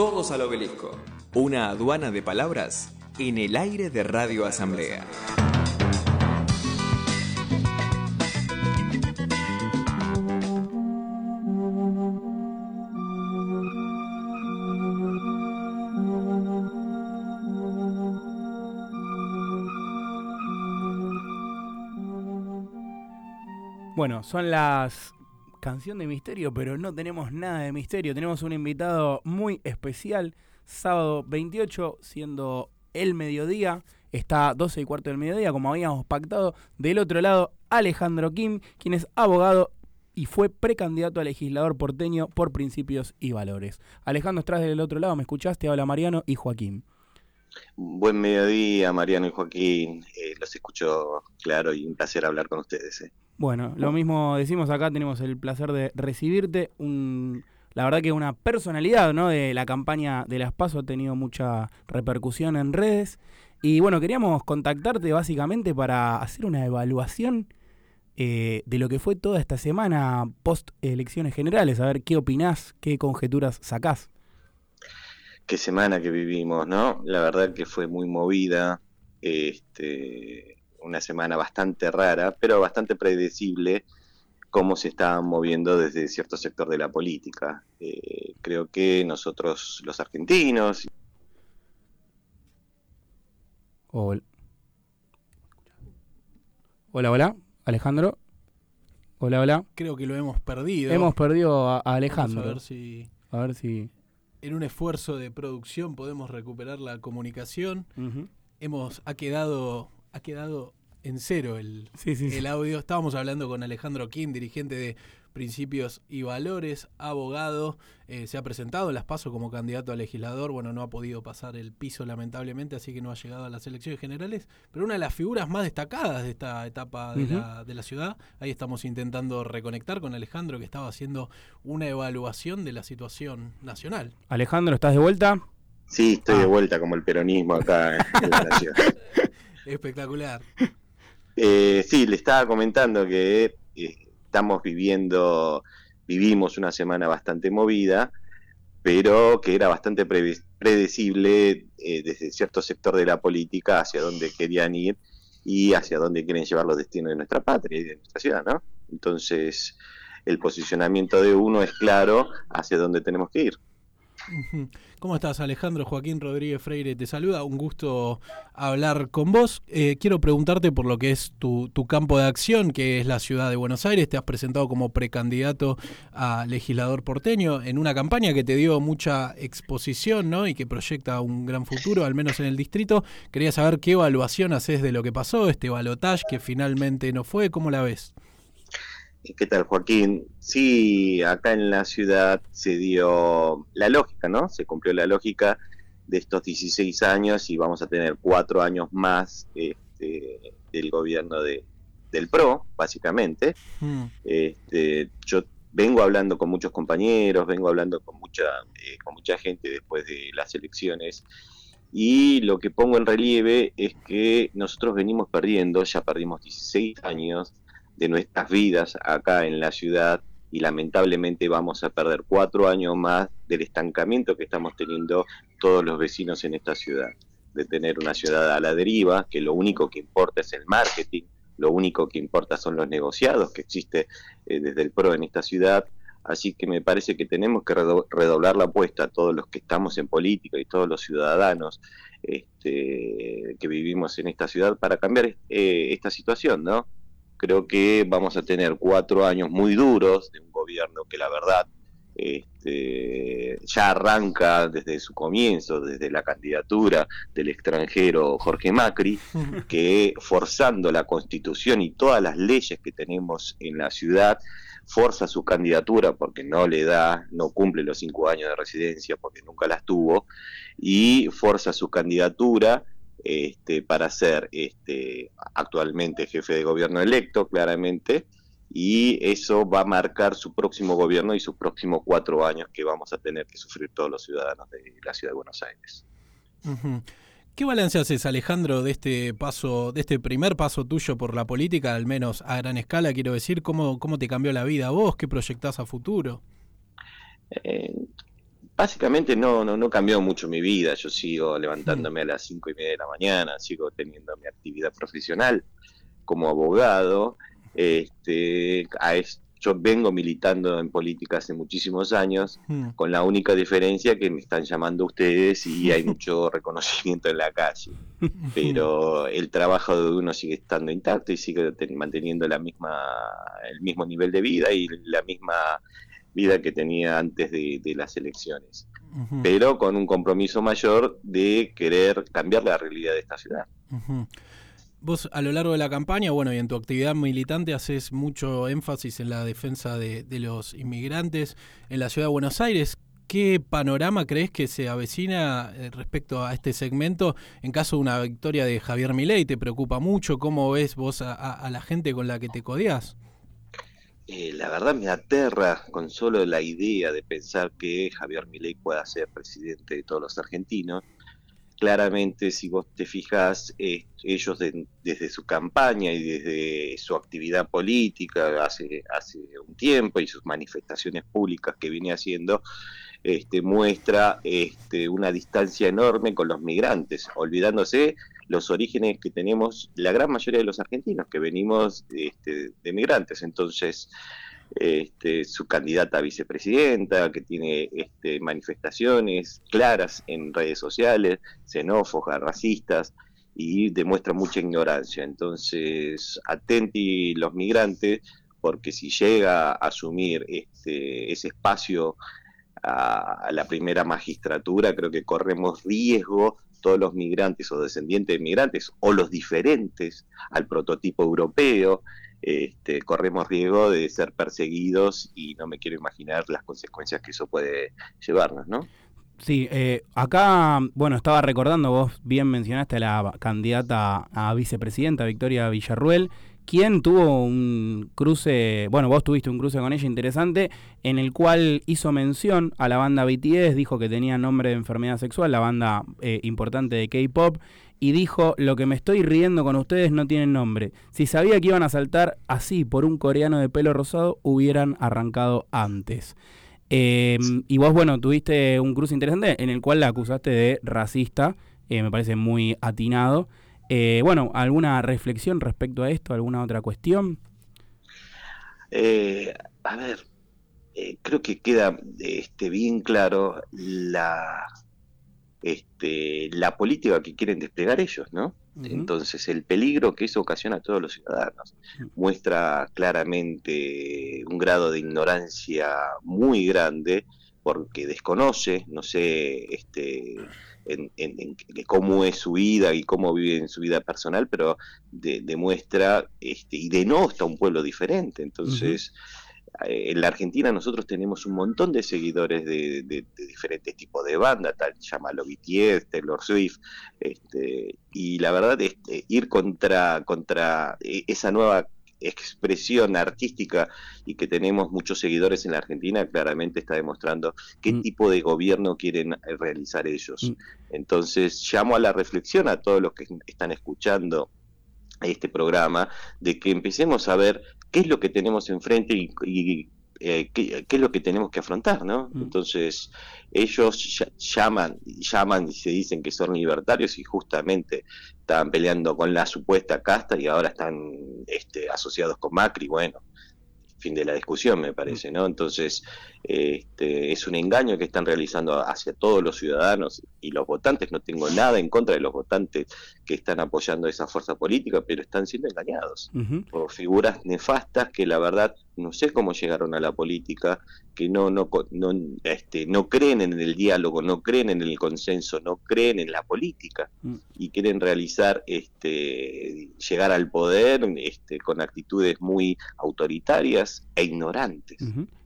todos al obelisco. Una aduana de palabras en el aire de Radio Asamblea. Bueno, son las canción de misterio, pero no tenemos nada de misterio. Tenemos un invitado muy especial, sábado 28, siendo el mediodía. Está 12 y cuarto del mediodía, como habíamos pactado. Del otro lado, Alejandro Kim, quien es abogado y fue precandidato a legislador porteño por principios y valores. Alejandro, estás del otro lado, ¿me escuchaste? Habla Mariano y Joaquín. Buen mediodía, Mariano y Joaquín. Eh, los escucho claro y un placer hablar con ustedes. Eh. Bueno, lo mismo decimos acá, tenemos el placer de recibirte. Un, la verdad que una personalidad ¿no? de la campaña de las PASO ha tenido mucha repercusión en redes. Y bueno, queríamos contactarte básicamente para hacer una evaluación eh, de lo que fue toda esta semana post elecciones generales, a ver qué opinás, qué conjeturas sacás. Qué semana que vivimos, ¿no? La verdad que fue muy movida. Este, una semana bastante rara, pero bastante predecible cómo se está moviendo desde cierto sector de la política. Eh, creo que nosotros, los argentinos... Hola. Hola, hola, Alejandro. Hola, hola. Creo que lo hemos perdido. Hemos perdido a, Alejandro. a ver si. A ver si. En un esfuerzo de producción podemos recuperar la comunicación. Hemos ha quedado ha quedado en cero el, el audio. Estábamos hablando con Alejandro Kim, dirigente de Principios y Valores, abogado. Eh, se ha presentado en las PASO como candidato a legislador. Bueno, no ha podido pasar el piso lamentablemente, así que no ha llegado a las elecciones generales. Pero una de las figuras más destacadas de esta etapa de, la, de la ciudad. Ahí estamos intentando reconectar con Alejandro, que estaba haciendo una evaluación de la situación nacional. Alejandro, ¿estás de vuelta? Sí, estoy de ah. vuelta como el peronismo acá en la ciudad. Espectacular. Eh, sí, le estaba comentando que eh, estamos viviendo, vivimos una semana bastante movida, pero que era bastante predecible eh, desde cierto sector de la política hacia dónde querían ir y hacia dónde quieren llevar los destinos de nuestra patria y de nuestra ciudad, ¿no? Entonces, el posicionamiento de uno es claro hacia dónde tenemos que ir. ¿Cómo estás, Alejandro? Joaquín Rodríguez Freire te saluda. Un gusto hablar con vos. Eh, quiero preguntarte por lo que es tu, campo de acción, que es la ciudad de Buenos Aires. Te has presentado como precandidato a legislador porteño en una campaña que te dio mucha exposición ¿no? y que proyecta un gran futuro, al menos en el distrito. Quería saber qué evaluación haces de lo que pasó, este balotaje que finalmente no fue. ¿Cómo la ves? ¿Qué tal, Joaquín? Sí, acá en la ciudad se dio la lógica, ¿no? Se cumplió la lógica de estos 16 años y vamos a tener cuatro años más este, del gobierno de, del PRO, básicamente. Hmm. Este, yo vengo hablando con muchos compañeros, vengo hablando con mucha, eh, con mucha gente después de las elecciones y lo que pongo en relieve es que nosotros venimos perdiendo, ya perdimos 16 años de nuestras vidas acá en la ciudad y lamentablemente vamos a perder cuatro años más del estancamiento que estamos teniendo todos los vecinos en esta ciudad, de tener una ciudad a la deriva, que lo único que importa es el marketing, lo único que importa son los negociados que existe eh, desde el PRO en esta ciudad, así que me parece que tenemos que redoblar la apuesta a todos los que estamos en política y todos los ciudadanos este, que vivimos en esta ciudad para cambiar eh, esta situación, ¿no? Creo que vamos a tener cuatro años muy duros de un gobierno que la verdad este, ya arranca desde su comienzo, desde la candidatura del extranjero Jorge Macri, que forzando la constitución y todas las leyes que tenemos en la ciudad, forza su candidatura porque no le da, no cumple los cinco años de residencia porque nunca las tuvo, y forza su candidatura este, para ser este, actualmente jefe de gobierno electo, claramente, y eso va a marcar su próximo gobierno y sus próximos cuatro años que vamos a tener que sufrir todos los ciudadanos de la ciudad de Buenos Aires. ¿Qué balance haces, Alejandro, de este paso, de este primer paso tuyo por la política, al menos a gran escala, quiero decir, cómo, cómo te cambió la vida a vos, qué proyectás a futuro? Eh, básicamente no, no, no cambió mucho mi vida. Yo sigo levantándome a las cinco y media de la mañana, sigo teniendo mi actividad profesional como abogado. Este, a, yo vengo militando en política hace muchísimos años, hmm. con la única diferencia que me están llamando ustedes y hay mucho reconocimiento en la calle. Pero el trabajo de uno sigue estando intacto y sigue manteniendo la misma, el mismo nivel de vida y la misma vida que tenía antes de, las elecciones. Pero con un compromiso mayor de querer cambiar la realidad de esta ciudad. Vos a lo largo de la campaña, bueno, y en tu actividad militante haces mucho énfasis en la defensa de, los inmigrantes en la ciudad de Buenos Aires. ¿Qué panorama crees que se avecina eh, respecto a este segmento en caso de una victoria de Javier Milei? ¿Te preocupa mucho? ¿Cómo ves vos a, la gente con la que te codeás? Eh, la verdad me aterra con solo la idea de pensar que Javier Milei pueda ser presidente de todos los argentinos. Claramente si vos te fijas, ellos desde su campaña y desde su actividad política hace, hace un tiempo y sus manifestaciones públicas que viene haciendo, este, muestra este, una distancia enorme con los migrantes, olvidándose los orígenes que tenemos la gran mayoría de los argentinos, que venimos este, de migrantes. Entonces, este, su candidata a vicepresidenta, que tiene este, manifestaciones claras en redes sociales, xenófobas, racistas, y demuestra mucha ignorancia. Entonces, atenti los migrantes, porque si llega a asumir este, ese espacio a, a la primera magistratura, creo que corremos riesgo todos los migrantes o descendientes de migrantes o los diferentes al prototipo europeo, este, corremos riesgo de ser perseguidos y no me quiero imaginar las consecuencias que eso puede llevarnos, ¿no? Sí, eh, acá, bueno, estaba recordando, vos bien mencionaste a la candidata a vicepresidenta, Victoria Villarruel, quien tuvo un cruce, bueno, vos tuviste un cruce con ella interesante, en el cual hizo mención a la banda BTS, dijo que tenía nombre de enfermedad sexual, la banda eh, importante de K-Pop, y dijo, lo que me estoy riendo con ustedes no tiene nombre. Si sabía que iban a saltar así por un coreano de pelo rosado, hubieran arrancado antes. Em, y vos, bueno, tuviste un cruce interesante en el cual la acusaste de racista, eh, me parece muy atinado. Eh, bueno, ¿alguna reflexión respecto a esto? ¿Alguna otra cuestión? Eh, a ver, creo que queda este, bien claro la este, la política que quieren desplegar ellos, ¿no? Entonces, el peligro que eso ocasiona a todos los ciudadanos muestra claramente un grado de ignorancia muy grande porque desconoce, no sé, este, en, cómo es su vida y cómo vive en su vida personal, pero demuestra este, y denosta un pueblo diferente. Entonces, eh, en la Argentina nosotros tenemos un montón de seguidores de, diferentes tipos de bandas, tal llámalo BTS, Taylor Swift, este, y la verdad es este, ir contra, contra eh, esa nueva expresión artística y que tenemos muchos seguidores en la Argentina, claramente está demostrando qué mm. tipo de gobierno quieren eh, realizar ellos. Mm. Entonces llamo a la reflexión a todos los que están escuchando este programa, de que empecemos a ver qué es lo que tenemos enfrente y, eh, qué, es lo que tenemos que afrontar, ¿no? Mm. Entonces, ellos llaman, llaman y se dicen que son libertarios y justamente estaban peleando con la supuesta casta y ahora están este, asociados con Macri, bueno, fin de la discusión, me parece, ¿no? Entonces, este, es un engaño que están realizando hacia todos los ciudadanos y los votantes. No tengo nada en contra de los votantes que están apoyando esa fuerza política, pero están siendo engañados por figuras nefastas que la verdad no sé cómo llegaron a la política, que no, no, no, este, no creen en el diálogo, no creen en el consenso, no creen en la política mm. y quieren realizar, este, llegar al poder este, con actitudes muy autoritarias e ignorantes.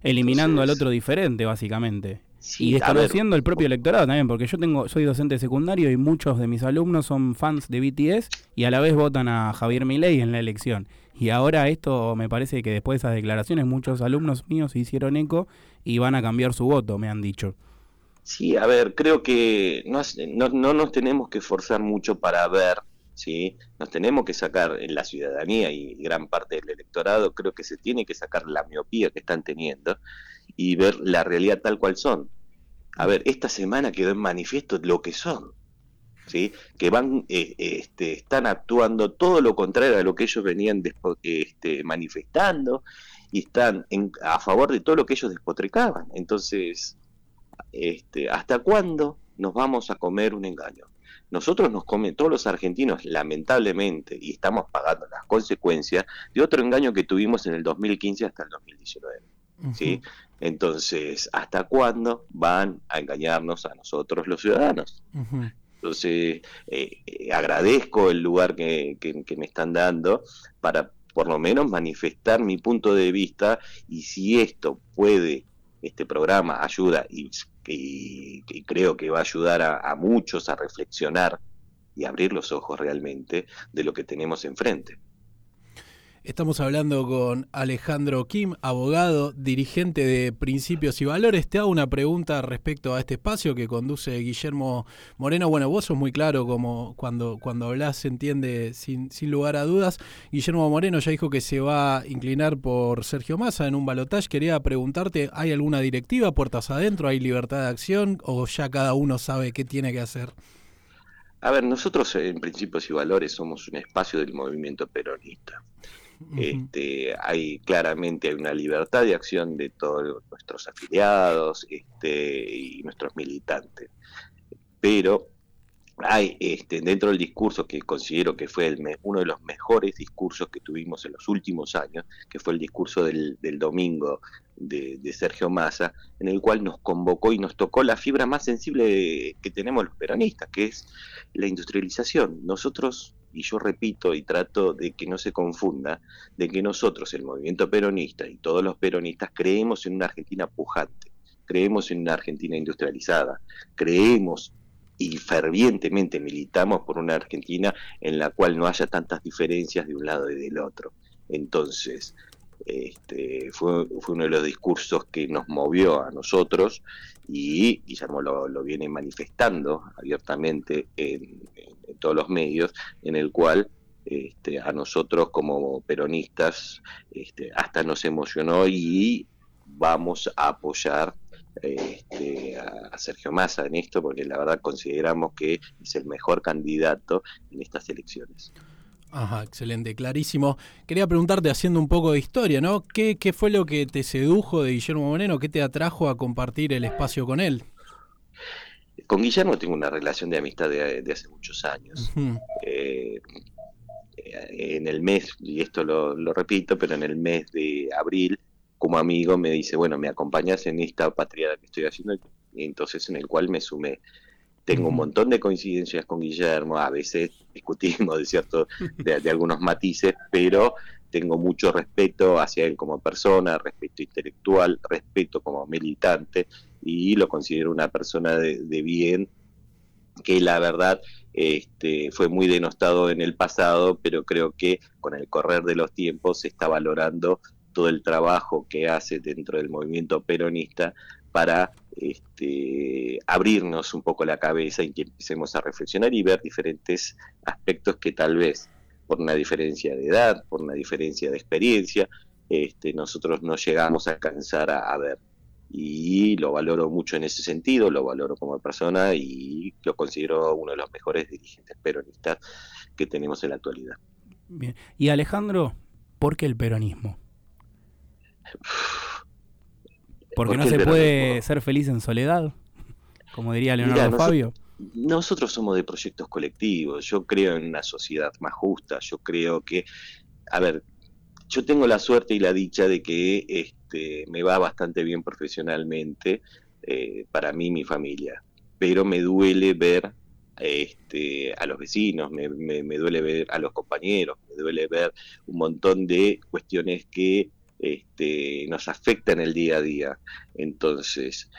Eliminando al otro diferente, básicamente y desconociendo el propio electorado también, porque yo tengo soy docente secundario y muchos de mis alumnos son fans de BTS y a la vez votan a Javier Milei en la elección. Y ahora esto me parece que después de esas declaraciones muchos alumnos míos hicieron eco y van a cambiar su voto, me han dicho. Sí, a ver, creo que no, no, nos tenemos que esforzar mucho para ver, ¿sí? Nos tenemos que sacar en la ciudadanía y gran parte del electorado, creo que se tiene que sacar la miopía que están teniendo y ver la realidad tal cual son. A ver, esta semana quedó en manifiesto lo que son. ¿Sí? que van, eh, este, están actuando todo lo contrario a lo que ellos venían este, manifestando y están a favor de todo lo que ellos despotricaban. Entonces, este, ¿hasta cuándo nos vamos a comer un engaño? Nosotros nos comen, todos los argentinos, lamentablemente, y estamos pagando las consecuencias de otro engaño que tuvimos en el 2015 hasta el 2019. ¿sí? Entonces, ¿hasta cuándo van a engañarnos a nosotros los ciudadanos? Entonces, eh, eh, agradezco el lugar que, me están dando para por lo menos manifestar mi punto de vista y si esto puede, este programa ayuda y, creo que va a ayudar a muchos a reflexionar y abrir los ojos realmente de lo que tenemos enfrente. Estamos hablando con Alejandro Kim, abogado, dirigente de Principios y Valores. Te hago una pregunta respecto a este espacio que conduce Guillermo Moreno. Bueno, vos sos muy claro como cuando, cuando hablas se entiende sin, lugar a dudas. Guillermo Moreno ya dijo que se va a inclinar por Sergio Massa en un balotaje. Quería preguntarte, ¿hay alguna directiva puertas adentro? ¿Hay libertad de acción o ya cada uno sabe qué tiene que hacer? A ver, nosotros en Principios y Valores somos un espacio del movimiento peronista este, hay claramente hay una libertad de acción de todos nuestros afiliados este, y nuestros militantes. Pero hay este, dentro del discurso que considero que fue el uno de los mejores discursos que tuvimos en los últimos años, que fue el discurso del, domingo de, Sergio Massa, en el cual nos convocó y nos tocó la fibra más sensible que tenemos los peronistas, que es la industrialización. Nosotros y yo repito y trato de que no se confunda, de que nosotros, el movimiento peronista y todos los peronistas, creemos en una Argentina pujante, creemos en una Argentina industrializada, creemos y fervientemente militamos por una Argentina en la cual no haya tantas diferencias de un lado y del otro. Entonces, este, fue, fue uno de los discursos que nos movió a nosotros y Guillermo lo, lo viene manifestando abiertamente en, todos los medios, en el cual este, a nosotros como peronistas este, hasta nos emocionó y vamos a apoyar este, a Sergio Massa en esto, porque la verdad consideramos que es el mejor candidato en estas elecciones. Ajá, excelente, clarísimo. Quería preguntarte, haciendo un poco de historia, ¿no? ¿Qué, qué fue lo que te sedujo de Guillermo Moreno? ¿Qué te atrajo a compartir el espacio con él? Con Guillermo tengo una relación de amistad de, hace muchos años. Eh, en el mes, y esto lo, repito, pero en el mes de abril, como amigo, me dice, bueno, me acompañas en esta patriada que estoy haciendo, y entonces en el cual me sumé. Tengo un montón de coincidencias con Guillermo, a veces discutimos de cierto, de algunos matices, pero tengo mucho respeto hacia él como persona, respeto intelectual, respeto como militante y lo considero una persona de, bien que la verdad este, fue muy denostado en el pasado, pero creo que con el correr de los tiempos se está valorando todo el trabajo que hace dentro del movimiento peronista para este, abrirnos un poco la cabeza y que empecemos a reflexionar y ver diferentes aspectos que tal vez por una diferencia de edad, por una diferencia de experiencia, este, nosotros no llegamos a alcanzar a, ver. Y lo valoro mucho en ese sentido, lo valoro como persona y lo considero uno de los mejores dirigentes peronistas que tenemos en la actualidad. Bien. Y Alejandro, ¿por qué el peronismo? Porque no se puede ser feliz en soledad, como diría Leonardo Fabio. nosotros somos de proyectos colectivos, yo creo en una sociedad más justa, yo creo que, a ver, yo tengo la suerte y la dicha de que este, me va bastante bien profesionalmente eh, para mí y mi familia, pero me duele ver este, a los vecinos, me, me, duele ver a los compañeros, me duele ver un montón de cuestiones que este, nos afectan el día a día. Entonces,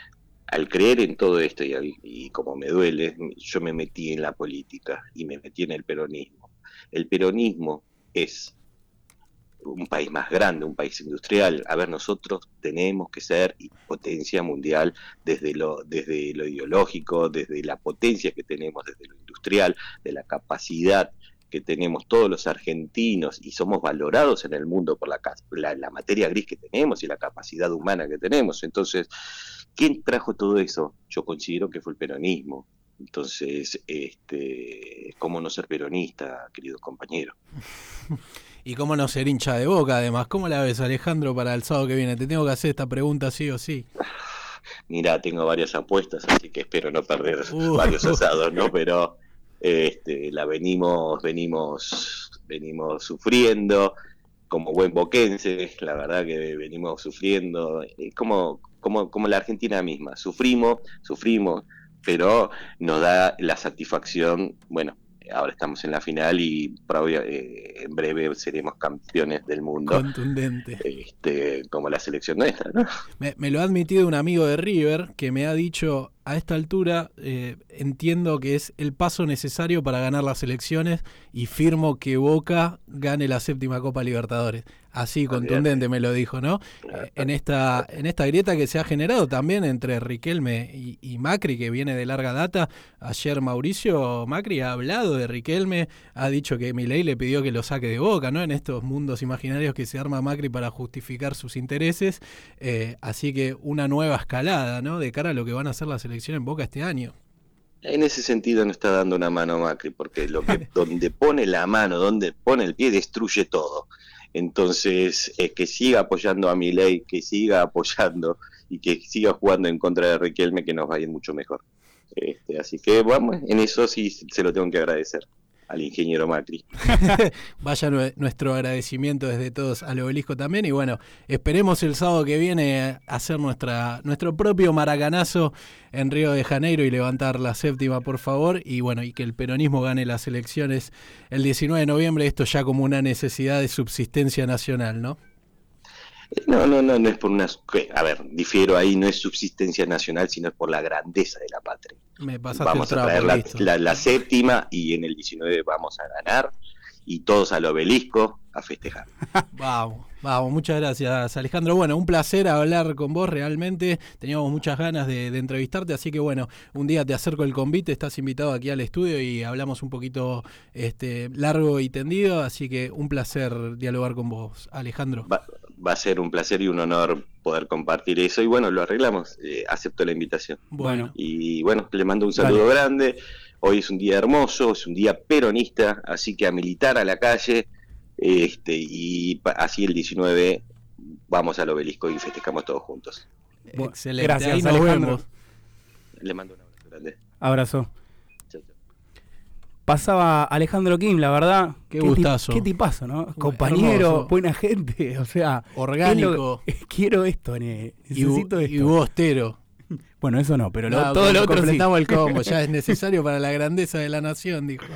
al creer en todo esto y, como me duele, yo me metí en la política y me metí en el peronismo. El peronismo es un país más grande, un país industrial. A ver, nosotros tenemos que ser potencia mundial desde lo, desde lo ideológico, desde la potencia que tenemos, desde lo industrial, de la capacidad que tenemos todos los argentinos y somos valorados en el mundo por la, la, la materia gris que tenemos y la capacidad humana que tenemos. Entonces, ¿Quién trajo todo eso? Yo considero que fue el peronismo. Entonces, este, ¿cómo no ser peronista, querido compañero? Y cómo no ser hincha de boca, además. ¿Cómo la ves, Alejandro, para el sábado que viene? Te tengo que hacer esta pregunta sí o sí. Mira, tengo varias apuestas, así que espero no perder uh. varios asados, ¿no? Pero este, la venimos, venimos, venimos sufriendo como buen boquense, la verdad que venimos sufriendo, como, como, como la Argentina misma, sufrimos, sufrimos, pero nos da la satisfacción, bueno, ahora estamos en la final y eh, en breve seremos campeones del mundo. Contundente. Este, como la selección nuestra, ¿no? Me, me, lo ha admitido un amigo de River que me ha dicho, a esta altura eh, entiendo que es el paso necesario para ganar las elecciones y firmo que Boca gane la séptima Copa Libertadores. Así contundente me lo dijo, ¿no? Eh, en esta en esta grieta que se ha generado también entre Riquelme y, Macri, que viene de larga data. Ayer Mauricio Macri ha hablado de Riquelme, ha dicho que Milei le pidió que lo saque de Boca, ¿no? En estos mundos imaginarios que se arma Macri para justificar sus intereses. Eh, así que una nueva escalada, ¿no? De cara a lo que van a hacer las elecciones en Boca este año. En ese sentido no está dando una mano Macri, porque lo que, donde pone la mano, donde pone el pie, destruye todo. Entonces, es que siga apoyando a Milei, que siga apoyando y que siga jugando en contra de Riquelme, que nos va a ir mucho mejor. Este, así que, vamos, en eso sí se lo tengo que agradecer al ingeniero Macri. Vaya nuestro agradecimiento desde todos al obelisco también y bueno, esperemos el sábado que viene hacer nuestra, nuestro propio maracanazo en Río de Janeiro y levantar la séptima por favor y bueno, y que el peronismo gane las elecciones el 19 de noviembre, esto ya como una necesidad de subsistencia nacional, ¿no? No, no, no, no es por una... A ver, difiero ahí, no es subsistencia nacional, sino es por la grandeza de la patria. Me vamos a traer la, séptima y en el 19 vamos a ganar y todos al obelisco a festejar. vamos, vamos, muchas gracias Alejandro. Bueno, un placer hablar con vos realmente. Teníamos muchas ganas de, entrevistarte, así que bueno, un día te acerco el convite, estás invitado aquí al estudio y hablamos un poquito este, largo y tendido, así que un placer dialogar con vos, Alejandro va a ser un placer y un honor poder compartir eso. Y bueno, lo arreglamos. Eh, acepto la invitación. Bueno. Y bueno, le mando un saludo grande. Hoy es un día hermoso, es un día peronista, así que a militar a la calle. Este, y así el 19 vamos al obelisco y festejamos todos juntos. Excelente. Gracias, Alejandro. Le mando un abrazo grande. Abrazo. Pasaba Alejandro Kim, la verdad. Qué, gustazo. qué tipazo, ¿no? Compañero, buena gente, o sea. Orgánico. quiero esto, necesito y, esto. Y bostero. Bueno, eso no, pero todo lo otro completamos el combo, ya es necesario para la grandeza de la nación, dijo.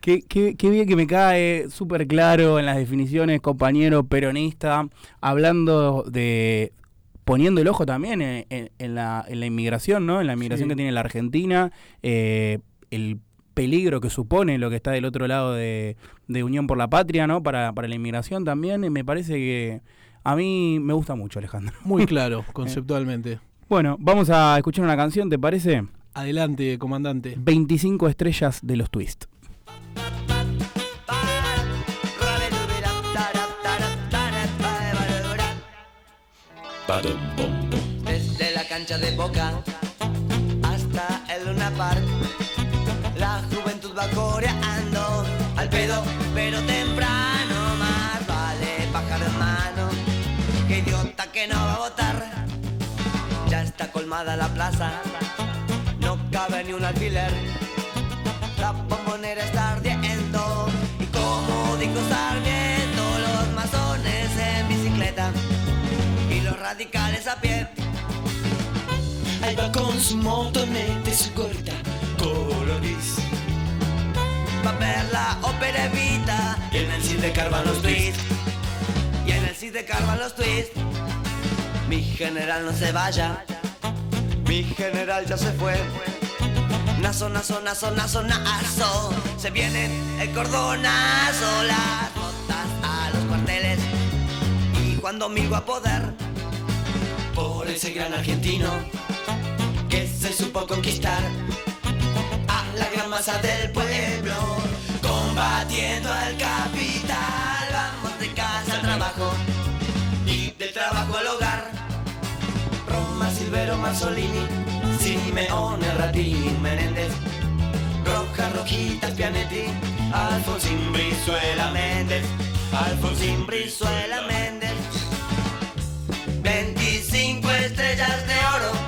Qué, qué, qué bien que me cae, súper claro en las definiciones, compañero peronista, hablando de, poniendo el ojo también en, la, en la, inmigración, ¿no? En la inmigración que tiene la Argentina, eh, el peligro que supone lo que está del otro lado de, Unión por la Patria, ¿no? Para, para la inmigración también. me parece que a mí me gusta mucho, Alejandro. Muy claro, conceptualmente. bueno, vamos a escuchar una canción, ¿te parece? Adelante, comandante. 25 estrellas de los Twist. Desde la cancha de Boca hasta el Luna Park va coreando al pedo, pero temprano más vale bajar de mano. Que idiota que no va a votar. Ya está colmada la plaza, no cabe ni un alfiler. La bombonera está ardiendo y como dijo Sarmiento, los masones en bicicleta y los radicales a pie. Ahí va con su motoneta y su gorrita colorís. Va a ver la ópera Evita en el Cid de Carvan los twists. Y en el Cid de Carvan los twists. Mi general no se vaya. Mi general ya se fue. Nazo, nazo, nazo, nazo, nazo. Se viene el cordonazo, las botas a los cuarteles. Y cuando migo a poder, por ese gran argentino que se supo conquistar gran masa del pueblo, combatiendo al capital, vamos de casa al trabajo y del trabajo al hogar. Roma, Silvero, Mazzolini, Simeone, Ratini, Menéndez, Roja, Rojitas, Pianetti, Alfonsín, Brizuela, Méndez, Alfonsín, Brizuela, Méndez. 25 estrellas de oro